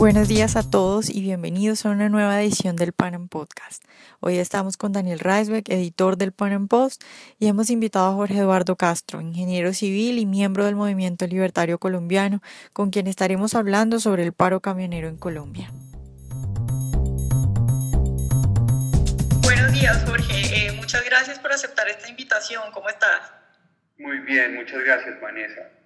Buenos días a todos y bienvenidos a una nueva edición del Pan Podcast. Hoy estamos con Daniel Reisbeck, editor del Pan Post, y hemos invitado a Jorge Eduardo Castro, ingeniero civil y miembro del Movimiento Libertario Colombiano, con quien estaremos hablando sobre el paro camionero en Colombia. Buenos días, Jorge. Eh, muchas gracias por aceptar esta invitación. ¿Cómo estás? Muy bien, muchas gracias, Vanessa.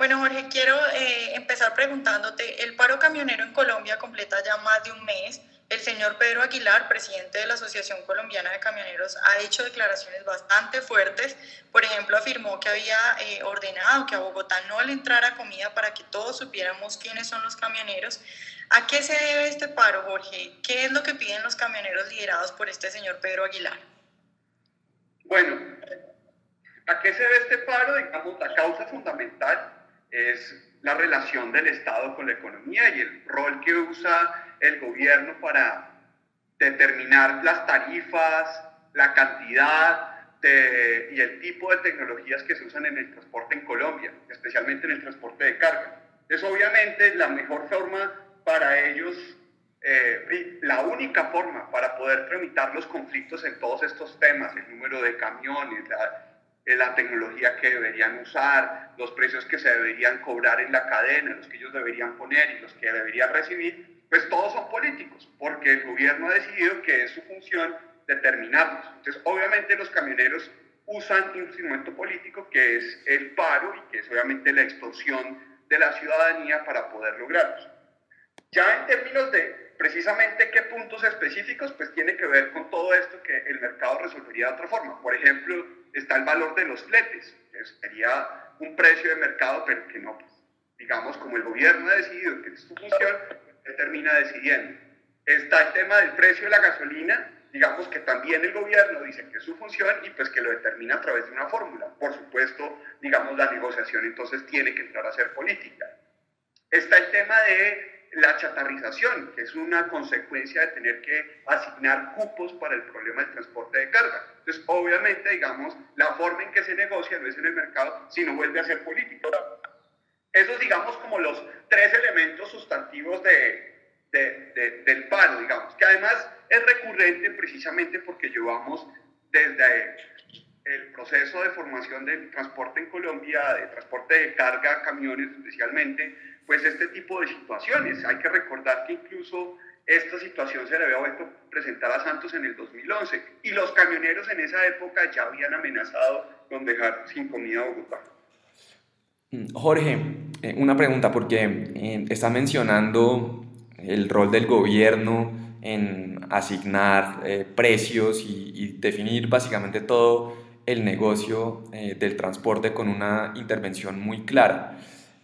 Bueno, Jorge, quiero eh, empezar preguntándote, el paro camionero en Colombia completa ya más de un mes. El señor Pedro Aguilar, presidente de la Asociación Colombiana de Camioneros, ha hecho declaraciones bastante fuertes. Por ejemplo, afirmó que había eh, ordenado que a Bogotá no le entrara comida para que todos supiéramos quiénes son los camioneros. ¿A qué se debe este paro, Jorge? ¿Qué es lo que piden los camioneros liderados por este señor Pedro Aguilar? Bueno, ¿a qué se debe este paro? Digamos, la causa fundamental es la relación del Estado con la economía y el rol que usa el gobierno para determinar las tarifas, la cantidad y el tipo de tecnologías que se usan en el transporte en Colombia, especialmente en el transporte de carga. Es obviamente la mejor forma para ellos, eh, la única forma para poder tramitar los conflictos en todos estos temas, el número de camiones, la, la tecnología que deberían usar, los precios que se deberían cobrar en la cadena, los que ellos deberían poner y los que deberían recibir, pues todos son políticos, porque el gobierno ha decidido que es su función determinarlos. Entonces, obviamente los camioneros usan un instrumento político que es el paro y que es obviamente la extorsión de la ciudadanía para poder lograrlos. Ya en términos de precisamente qué puntos específicos, pues tiene que ver con todo esto que el mercado resolvería de otra forma. Por ejemplo, está el valor de los fletes, que sería un precio de mercado, pero que no, pues, digamos, como el gobierno ha decidido que es su función, él termina decidiendo. Está el tema del precio de la gasolina, digamos que también el gobierno dice que es su función y pues que lo determina a través de una fórmula. Por supuesto, digamos, la negociación entonces tiene que entrar a ser política. Está el tema de la chatarrización, que es una consecuencia de tener que asignar cupos para el problema del transporte de carga. Entonces, obviamente, digamos, la forma en que se negocia no es en el mercado, sino vuelve a ser político. Esos, digamos, como los tres elementos sustantivos de, de, del paro, digamos, que además es recurrente precisamente porque llevamos desde el proceso de formación del transporte en Colombia, de transporte de carga, camiones especialmente, pues este tipo de situaciones. Hay que recordar que incluso esta situación se le había vuelto a presentar a Santos en el 2011 y los camioneros en esa época ya habían amenazado con dejar sin comida a Bogotá. Mm, Jorge, eh, una pregunta porque eh, está mencionando el rol del gobierno en asignar eh, precios y, y, definir básicamente todo el negocio del transporte con una intervención muy clara.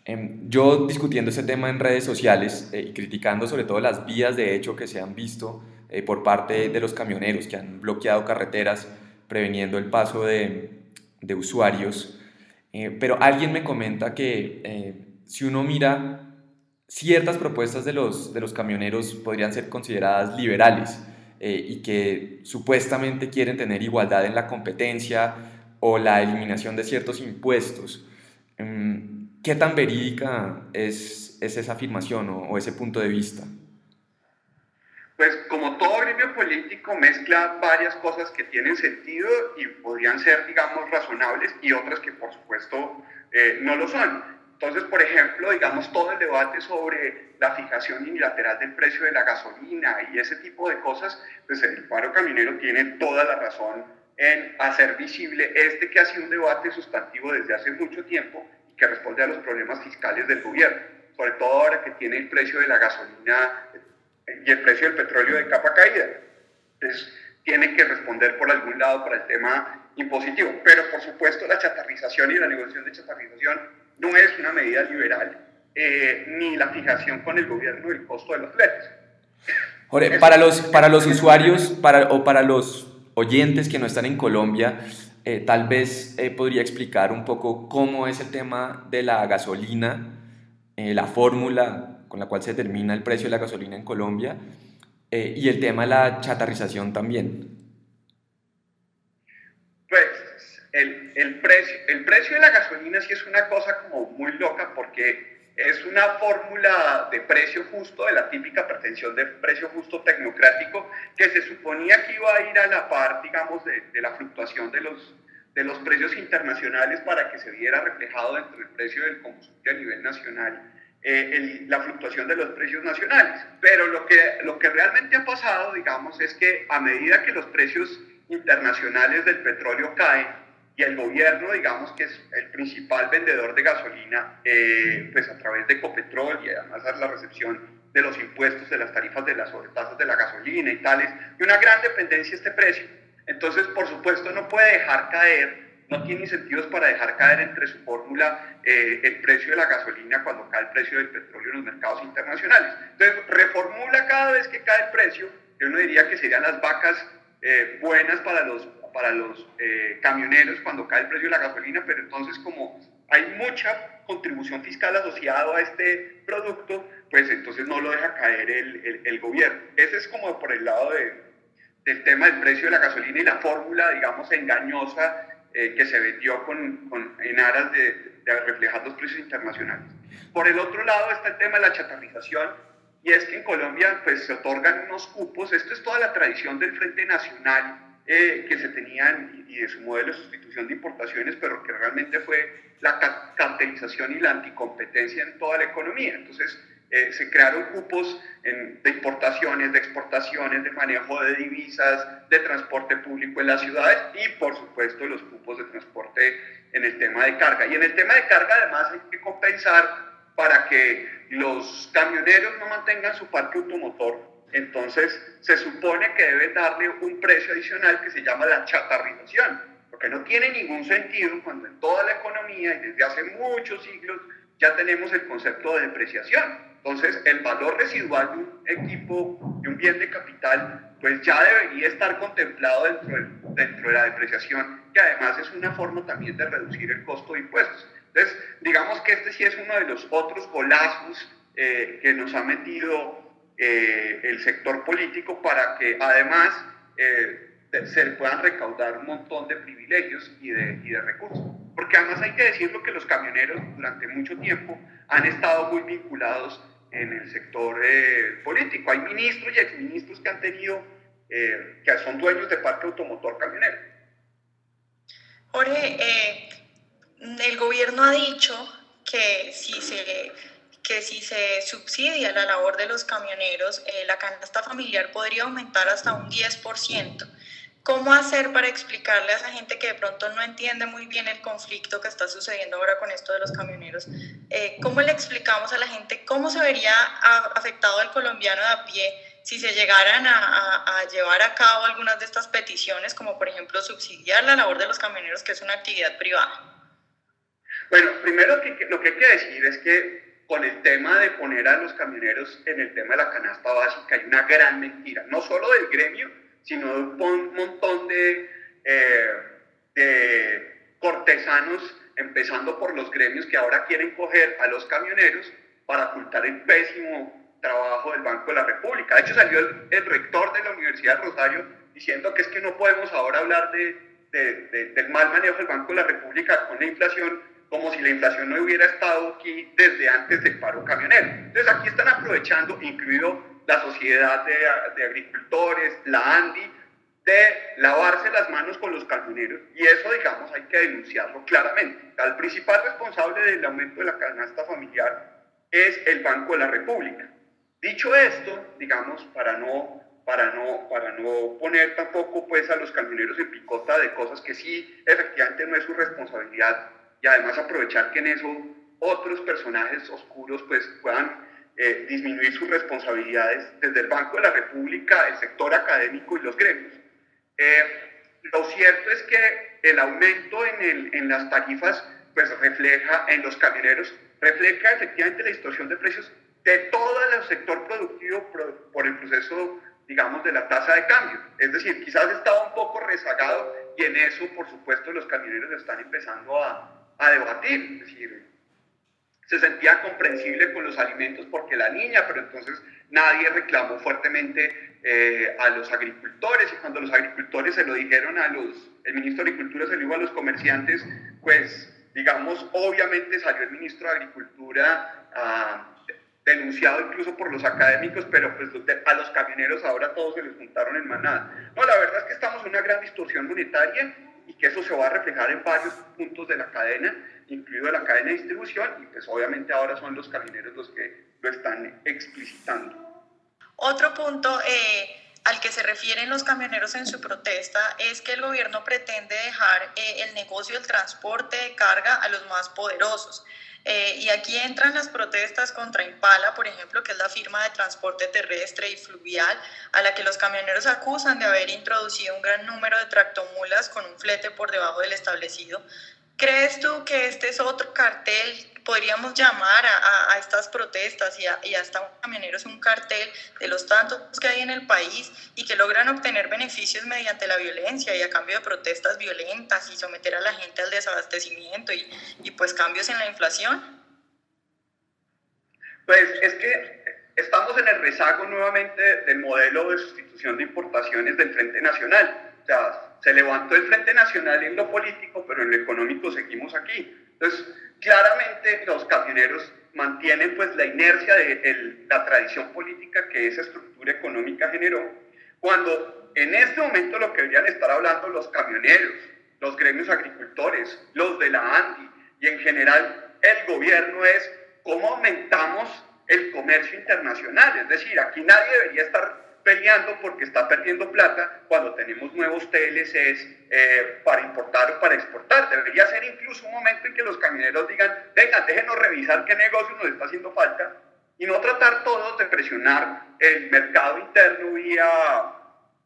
Em, yo discutiendo ese tema en redes sociales eh, y criticando sobre todo las vías de hecho que se han visto eh, por parte de los camioneros que han bloqueado carreteras preveniendo el paso de, de usuarios. Eh, pero alguien me comenta que si uno mira ciertas propuestas de los, de los camioneros podrían ser consideradas liberales y que supuestamente quieren tener igualdad en la competencia o la eliminación de ciertos impuestos. Em, ¿Qué tan verídica es, es esa afirmación o, o, ese punto de vista? Pues como todo gremio político mezcla varias cosas que tienen sentido y podrían ser, digamos, razonables y otras que por supuesto eh, no lo son. Entonces, por ejemplo, digamos, todo el debate sobre la fijación unilateral del precio de la gasolina y ese tipo de cosas, pues el paro caminero tiene toda la razón en hacer visible este que ha sido un debate sustantivo desde hace mucho tiempo que responde a los problemas fiscales del gobierno, sobre todo ahora que tiene el precio de la gasolina y el precio del petróleo de capa caída. Entonces, tiene que responder por algún lado para el tema impositivo. Pero, por supuesto, la chatarrización y la negociación de chatarrización no es una medida liberal, eh, ni la fijación con el gobierno del costo de los fletes. Jorge, para los, para los usuarios para, o para los oyentes que no están en Colombia, eh, tal vez eh, podría explicar un poco cómo es el tema de la gasolina, eh, la fórmula con la cual se determina el precio de la gasolina en Colombia y el tema de la chatarrización también. Pues el, el, precio, el precio de la gasolina sí es una cosa como muy loca porque es una fórmula de precio justo, de la típica pretensión de precio justo tecnocrático, que se suponía que iba a ir a la par, digamos, de, de la fluctuación de los, de los precios internacionales para que se viera reflejado dentro del precio del combustible a nivel nacional eh, la fluctuación de los precios nacionales. Pero lo que, lo que realmente ha pasado, digamos, es que a medida que los precios internacionales del petróleo caen y el gobierno, digamos, que es el principal vendedor de gasolina, eh, pues a través de Ecopetrol y además la recepción de los impuestos, de las tarifas de las sobretasas de la gasolina y tales, y una gran dependencia este precio. Entonces, por supuesto, no puede dejar caer no tiene incentivos para dejar caer entre su fórmula eh, el precio de la gasolina cuando cae el precio del petróleo en los mercados internacionales. Entonces, reformula cada vez que cae el precio, yo no diría que serían las vacas eh, buenas para los, para los eh, camioneros cuando cae el precio de la gasolina, pero entonces como hay mucha contribución fiscal asociada a este producto, pues entonces no lo deja caer el, el, el gobierno. Ese es como por el lado de, del tema del precio de la gasolina y la fórmula, digamos, engañosa eh, que se vendió con, con, en aras de, de, reflejar los precios internacionales. Por el otro lado está el tema de la chatarrización, y es que en Colombia pues, se otorgan unos cupos, esto es toda la tradición del Frente Nacional eh, que se tenían y de su modelo de sustitución de importaciones, pero que realmente fue la cartelización y la anticompetencia en toda la economía. Entonces, eh, se crearon cupos en, de importaciones, de exportaciones, de manejo de divisas, de transporte público en las ciudades y por supuesto los cupos de transporte en el tema de carga. Y en el tema de carga además hay que compensar para que los camioneros no mantengan su parque automotor. Entonces se supone que deben darle un precio adicional que se llama la chatarrización, porque no tiene ningún sentido cuando en toda la economía y desde hace muchos siglos ya tenemos el concepto de depreciación. Entonces, el valor residual de un equipo, de un bien de capital, pues ya debería estar contemplado dentro de, la depreciación, que además es una forma también de reducir el costo de impuestos. Entonces, digamos que este sí es uno de los otros golazos eh, que nos ha metido eh, el sector político para que además eh, se puedan recaudar un montón de privilegios y de, y de recursos. Porque además hay que decirlo que los camioneros durante mucho tiempo han estado muy vinculados en el sector eh, político. Hay ministros y exministros que han tenido, eh, que son dueños de parque automotor camionero. Jorge, el gobierno ha dicho que si se que si se subsidia la labor de los camioneros, eh, la canasta familiar podría aumentar hasta un 10%. ¿Cómo hacer para explicarle a esa gente que de pronto no entiende muy bien el conflicto que está sucediendo ahora con esto de los camioneros? Eh, ¿Cómo le explicamos a la gente cómo se vería afectado el colombiano de a pie si se llegaran a, a, a, llevar a cabo algunas de estas peticiones, como por ejemplo subsidiar la labor de los camioneros, que es una actividad privada? Bueno, primero que, lo que hay que decir es que con el tema de poner a los camioneros en el tema de la canasta básica hay una gran mentira, no solo del gremio, sino de un montón de, eh, de cortesanos, empezando por los gremios que ahora quieren coger a los camioneros para ocultar el pésimo trabajo del Banco de la República. De hecho, salió el, el rector de la Universidad de Rosario diciendo que es que no podemos ahora hablar de, de, de, del mal manejo del Banco de la República con la inflación como si la inflación no hubiera estado aquí desde antes del paro camionero. Entonces aquí están aprovechando, incluido la Sociedad de, de, Agricultores, la ANDI, de lavarse las manos con los camioneros. Y eso, digamos, hay que denunciarlo claramente. El principal responsable del aumento de la canasta familiar es el Banco de la República. Dicho esto, digamos, para no, para no, para no poner tampoco pues, a los camioneros en picota de cosas que sí, efectivamente, no es su responsabilidad, y además aprovechar que en eso otros personajes oscuros pues, puedan eh, disminuir sus responsabilidades desde el Banco de la República, el sector académico y los gremios. Eh, lo cierto es que el aumento en, el, en, las tarifas pues refleja en los camioneros, refleja efectivamente la distorsión de precios de todo el sector productivo por, por el proceso, digamos, de la tasa de cambio. Es decir, quizás estaba un poco rezagado y en eso, por supuesto, los camioneros están empezando a, a debatir. Es decir, se sentía comprensible con los alimentos porque la niña, pero entonces nadie reclamó fuertemente eh, a los agricultores y cuando los agricultores se lo dijeron a los, el ministro de Agricultura se lo dijo a los comerciantes, pues digamos, obviamente salió el ministro de Agricultura denunciado incluso por los académicos, pero pues a los camioneros ahora todos se les juntaron en manada. No, la verdad es que estamos en una gran distorsión monetaria y que eso se va a reflejar en varios puntos de la cadena, incluido la cadena de distribución, y pues obviamente ahora son los camioneros los que lo están explicitando. Otro punto eh, al que se refieren los camioneros en su protesta es que el gobierno pretende dejar eh, el negocio del transporte de carga a los más poderosos. Eh, y aquí entran las protestas contra Impala, por ejemplo, que es la firma de transporte terrestre y fluvial, a la que los camioneros acusan de haber introducido un gran número de tractomulas con un flete por debajo del establecido. ¿Crees tú que este es otro cartel podríamos llamar a, estas protestas y a, y a estos camioneros un cartel de los tantos que hay en el país y que logran obtener beneficios mediante la violencia y a cambio de protestas violentas y someter a la gente al desabastecimiento y, y pues cambios en la inflación? Pues es que estamos en el rezago nuevamente del modelo de sustitución de importaciones del Frente Nacional. O sea, se levantó el Frente Nacional en lo político, pero en lo económico seguimos aquí. Entonces, claramente los camioneros mantienen pues la inercia de la tradición política que esa estructura económica generó, cuando en este momento lo que deberían estar hablando los camioneros, los gremios agricultores, los de la ANDI y en general el gobierno es cómo aumentamos el comercio internacional. Es decir, aquí nadie debería estar peleando porque está perdiendo plata cuando tenemos nuevos TLCs eh, para importar o para exportar. Debería ser incluso un momento en que los camioneros digan, venga, déjenos revisar qué negocio nos está haciendo falta y no tratar todos de presionar el mercado interno vía,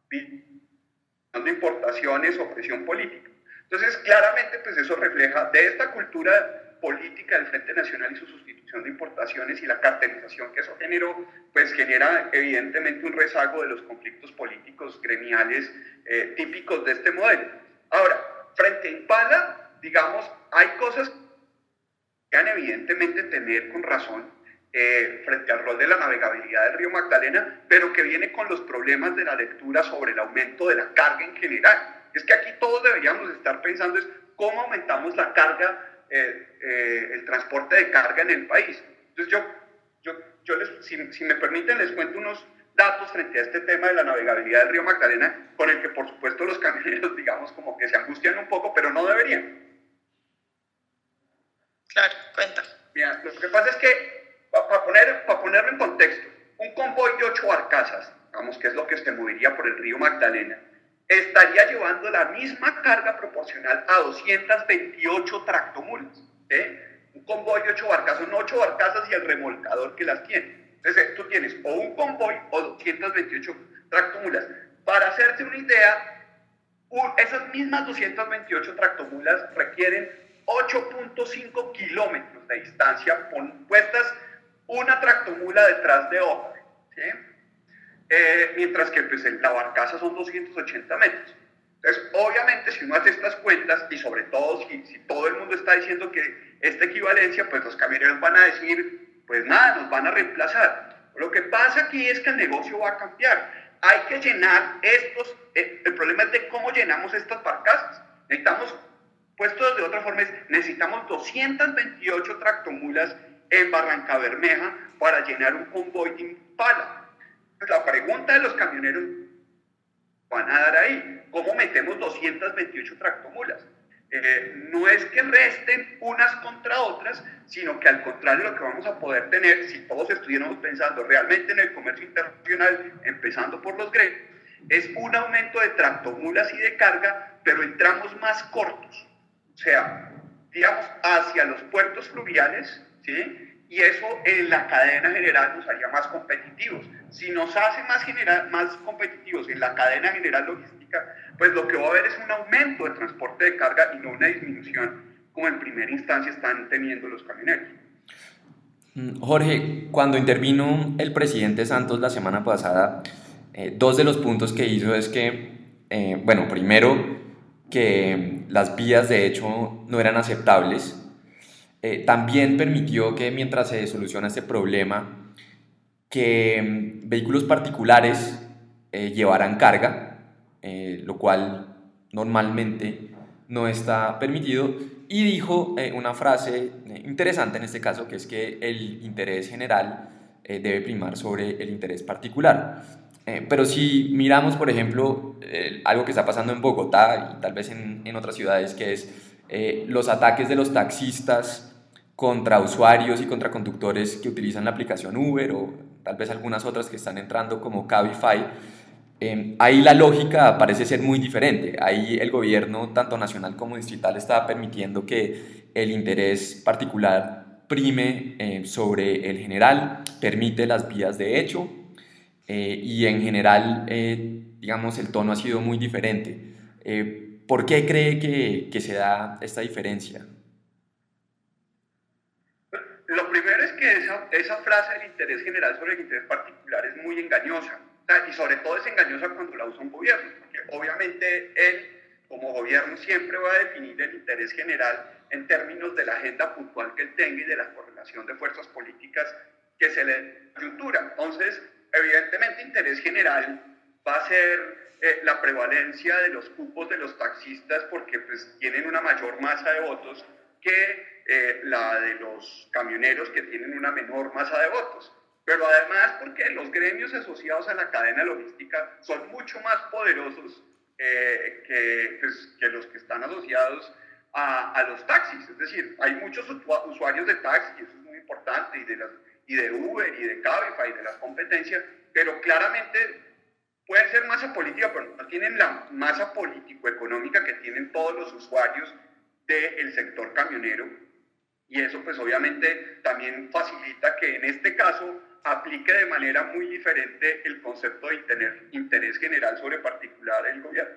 de importaciones o presión política. Entonces, claramente, pues eso refleja de esta cultura política del Frente Nacional y su sustitución de importaciones y la cartelización que eso generó, pues genera evidentemente un rezago de los conflictos políticos gremiales eh, típicos de este modelo. Ahora, frente a Impala, digamos, hay cosas que han evidentemente tener con razón eh, frente al rol de la navegabilidad del río Magdalena, pero que viene con los problemas de la lectura sobre el aumento de la carga en general. Es que aquí todos deberíamos estar pensando es cómo aumentamos la carga eh, el transporte de carga en el país. Entonces yo, yo, yo les, si, si, me permiten, les cuento unos datos frente a este tema de la navegabilidad del río Magdalena, con el que por supuesto los camioneros, digamos, como que se angustian un poco, pero no deberían. Claro, cuenta. Mira, lo que pasa es que, para poner, para ponerlo en contexto, un convoy de ocho barcazas, digamos que es lo que se movería por el río Magdalena, estaría llevando la misma carga proporcional a 228 tractomulas. ¿eh? Un convoy de 8 barcas, son 8 barcazas y el remolcador que las tiene. Entonces tú tienes o un convoy o 228 tractomulas. Para hacerte una idea, esas mismas 228 tractomulas requieren 8.5 kilómetros de distancia puestas una tractomula detrás de otra. ¿sí? Eh, mientras que pues, la barcaza son 280 metros. Entonces, obviamente, si uno hace estas cuentas, y sobre todo si, todo el mundo está diciendo que esta equivalencia, pues los camioneros van a decir, pues nada, nos van a reemplazar. Lo que pasa aquí es que el negocio va a cambiar. Hay que llenar estos, eh, el problema es de cómo llenamos estas barcazas. Necesitamos, puesto de otra forma, es, necesitamos 228 tractomulas en Barranca Bermeja para llenar un convoy de Impala la pregunta de los camioneros van a dar ahí, ¿cómo metemos 228 tractomulas? Eh, no es que resten unas contra otras, sino que al contrario lo que vamos a poder tener, si todos estuviéramos pensando realmente en el comercio internacional, empezando por los gremios, es un aumento de tractomulas y de carga, pero en tramos más cortos, o sea, digamos, hacia los puertos fluviales, ¿sí? Y eso en la cadena general nos haría más competitivos. Si nos hace más, general, más competitivos en la cadena general logística, pues lo que va a haber es un aumento de transporte de carga y no una disminución como en primera instancia están teniendo los camioneros. Mm, Jorge, cuando intervino el presidente Santos la semana pasada, eh, dos de los puntos que hizo es que, eh, bueno, primero, que las vías de hecho no eran aceptables eh, también permitió que mientras se soluciona este problema, que mm, vehículos particulares eh, llevaran carga, eh, lo cual normalmente no está permitido, y dijo una frase interesante en este caso, que es que el interés general debe primar sobre el interés particular. pero si miramos, por ejemplo, algo que está pasando en Bogotá y tal vez en, en otras ciudades, que es los ataques de los taxistas contra usuarios y contra conductores que utilizan la aplicación Uber o tal vez algunas otras que están entrando como Cabify, eh, ahí la lógica parece ser muy diferente. Ahí el gobierno, tanto nacional como distrital, está permitiendo que el interés particular prime eh, sobre el general, permite las vías de hecho eh, y en general, digamos, el tono ha sido muy diferente. ¿Por qué cree que, que se da esta diferencia? Lo primero es que esa, esa frase del interés general sobre el interés particular es muy engañosa. y sobre todo es engañosa cuando la usa un gobierno, porque obviamente él, como gobierno, siempre va a definir el interés general en términos de la agenda puntual que él tenga y de la correlación de fuerzas políticas que se le coyuntura. Entonces, evidentemente, interés general va a ser eh, la prevalencia de los cupos de los taxistas porque pues, tienen una mayor masa de votos que eh, la de los camioneros que tienen una menor masa de votos. Pero además porque los gremios asociados a la cadena logística son mucho más poderosos eh, que, pues, que, los que están asociados a, a, los taxis. Es decir, hay muchos usuarios de taxis, y eso es muy importante, y de, las, y de Uber y de Cabify y de las competencias, pero claramente pueden ser masa política, pero no tienen la masa político-económica que tienen todos los usuarios del sector camionero y eso pues obviamente también facilita que en este caso aplique de manera muy diferente el concepto de interés general sobre particular el gobierno.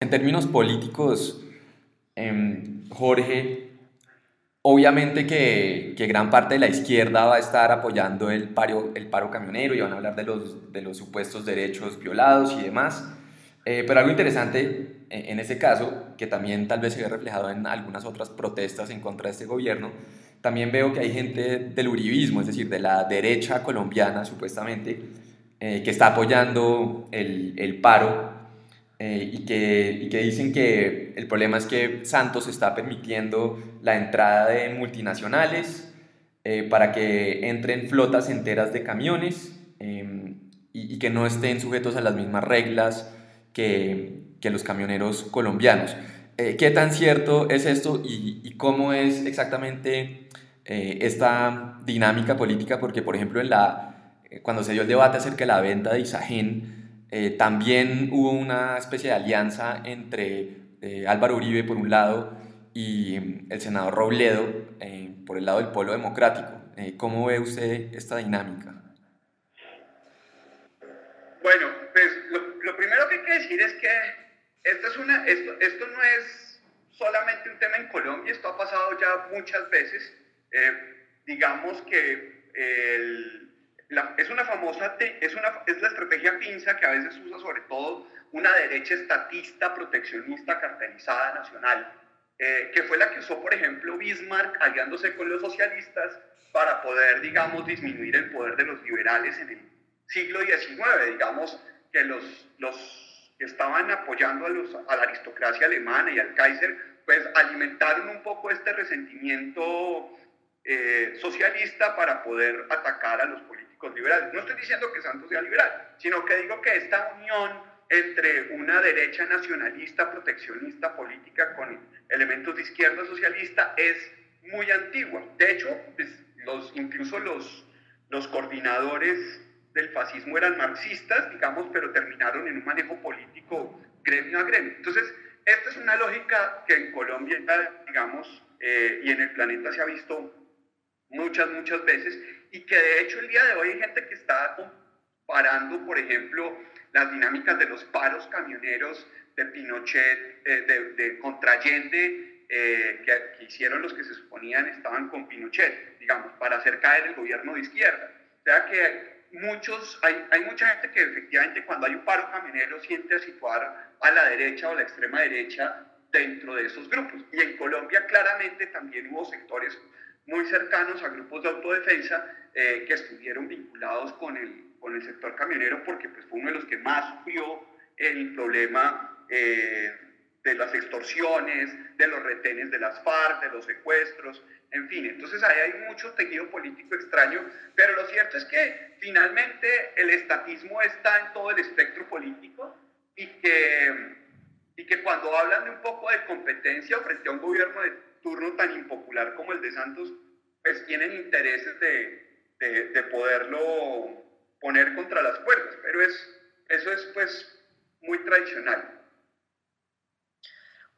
En términos políticos, em, Jorge, obviamente que, que, gran parte de la izquierda va a estar apoyando el paro, el paro camionero y van a hablar de los, de los supuestos derechos violados y demás. Eh, pero algo interesante en ese caso, que también tal vez se ve reflejado en algunas otras protestas en contra de este gobierno, también veo que hay gente del uribismo, es decir, de la derecha colombiana supuestamente, eh, que está apoyando el, el paro eh, y, que, y, que, dicen que el problema es que Santos está permitiendo la entrada de multinacionales eh, para que entren flotas enteras de camiones y, y que no estén sujetos a las mismas reglas que, que los camioneros colombianos. Eh, ¿Qué tan cierto es esto y, cómo es exactamente eh, esta dinámica política? Porque, por ejemplo, en la, eh, cuando se dio el debate acerca de la venta de Isagen, también hubo una especie de alianza entre Álvaro Uribe, por un lado, y mm, el senador Robledo, por el lado del Polo Democrático. ¿Cómo ve usted esta dinámica? Bueno, pues lo primero que hay que decir es que esto, es una, esto, esto no es solamente un tema en Colombia, esto ha pasado ya muchas veces. Eh, digamos que es una famosa, es, una, es la estrategia pinza que a veces usa sobre todo una derecha estatista, proteccionista, cartelizada nacional, eh, que fue la que usó, por ejemplo, Bismarck aliándose con los socialistas para poder, digamos, disminuir el poder de los liberales en el siglo XIX, digamos, que los, los que estaban apoyando a, los, a la aristocracia alemana y al Kaiser, pues alimentaron un poco este resentimiento eh, socialista para poder atacar a los políticos liberales. No estoy diciendo que Santos sea liberal, sino que digo que esta unión entre una derecha nacionalista, proteccionista política con elementos de izquierda socialista es muy antigua. De hecho, pues, los, incluso los, los coordinadores del fascismo eran marxistas, digamos, pero terminaron en un manejo político gremio a gremio. Entonces, esta es una lógica que en Colombia, digamos, eh, y en el planeta se ha visto muchas, muchas veces, y que de hecho el día de hoy hay gente que está comparando, por ejemplo, las dinámicas de los paros camioneros de Pinochet, eh, de, de Contrayente, eh, que, que, hicieron los que se suponían estaban con Pinochet, digamos, para hacer caer el gobierno de izquierda. O sea que muchos, hay, hay, mucha gente que efectivamente cuando hay un paro camionero siente a situar a la derecha o la extrema derecha dentro de esos grupos. Y en Colombia claramente también hubo sectores muy cercanos a grupos de autodefensa eh, que estuvieron vinculados con el, con el sector camionero porque pues, fue uno de los que más sufrió el problema eh, de las extorsiones, de los retenes de las FARC, de los secuestros, en fin. Entonces ahí hay mucho tejido político extraño, pero lo cierto es que finalmente el estatismo está en todo el espectro político y que, y que cuando hablan de un poco de competencia frente a un gobierno de turno tan impopular como el de Santos, pues tienen intereses de, de, de poderlo poner contra las cuerdas, pero es, eso es pues muy tradicional.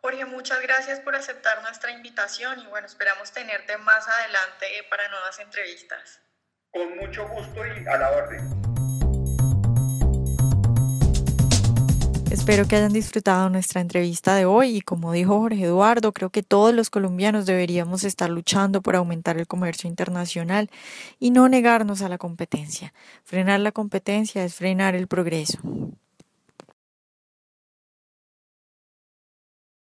Jorge, muchas gracias por aceptar nuestra invitación y bueno, esperamos tenerte más adelante para nuevas entrevistas. Con mucho gusto y a la orden. Espero que hayan disfrutado nuestra entrevista de hoy y como dijo Jorge Eduardo, creo que todos los colombianos deberíamos estar luchando por aumentar el comercio internacional y no negarnos a la competencia. Frenar la competencia es frenar el progreso.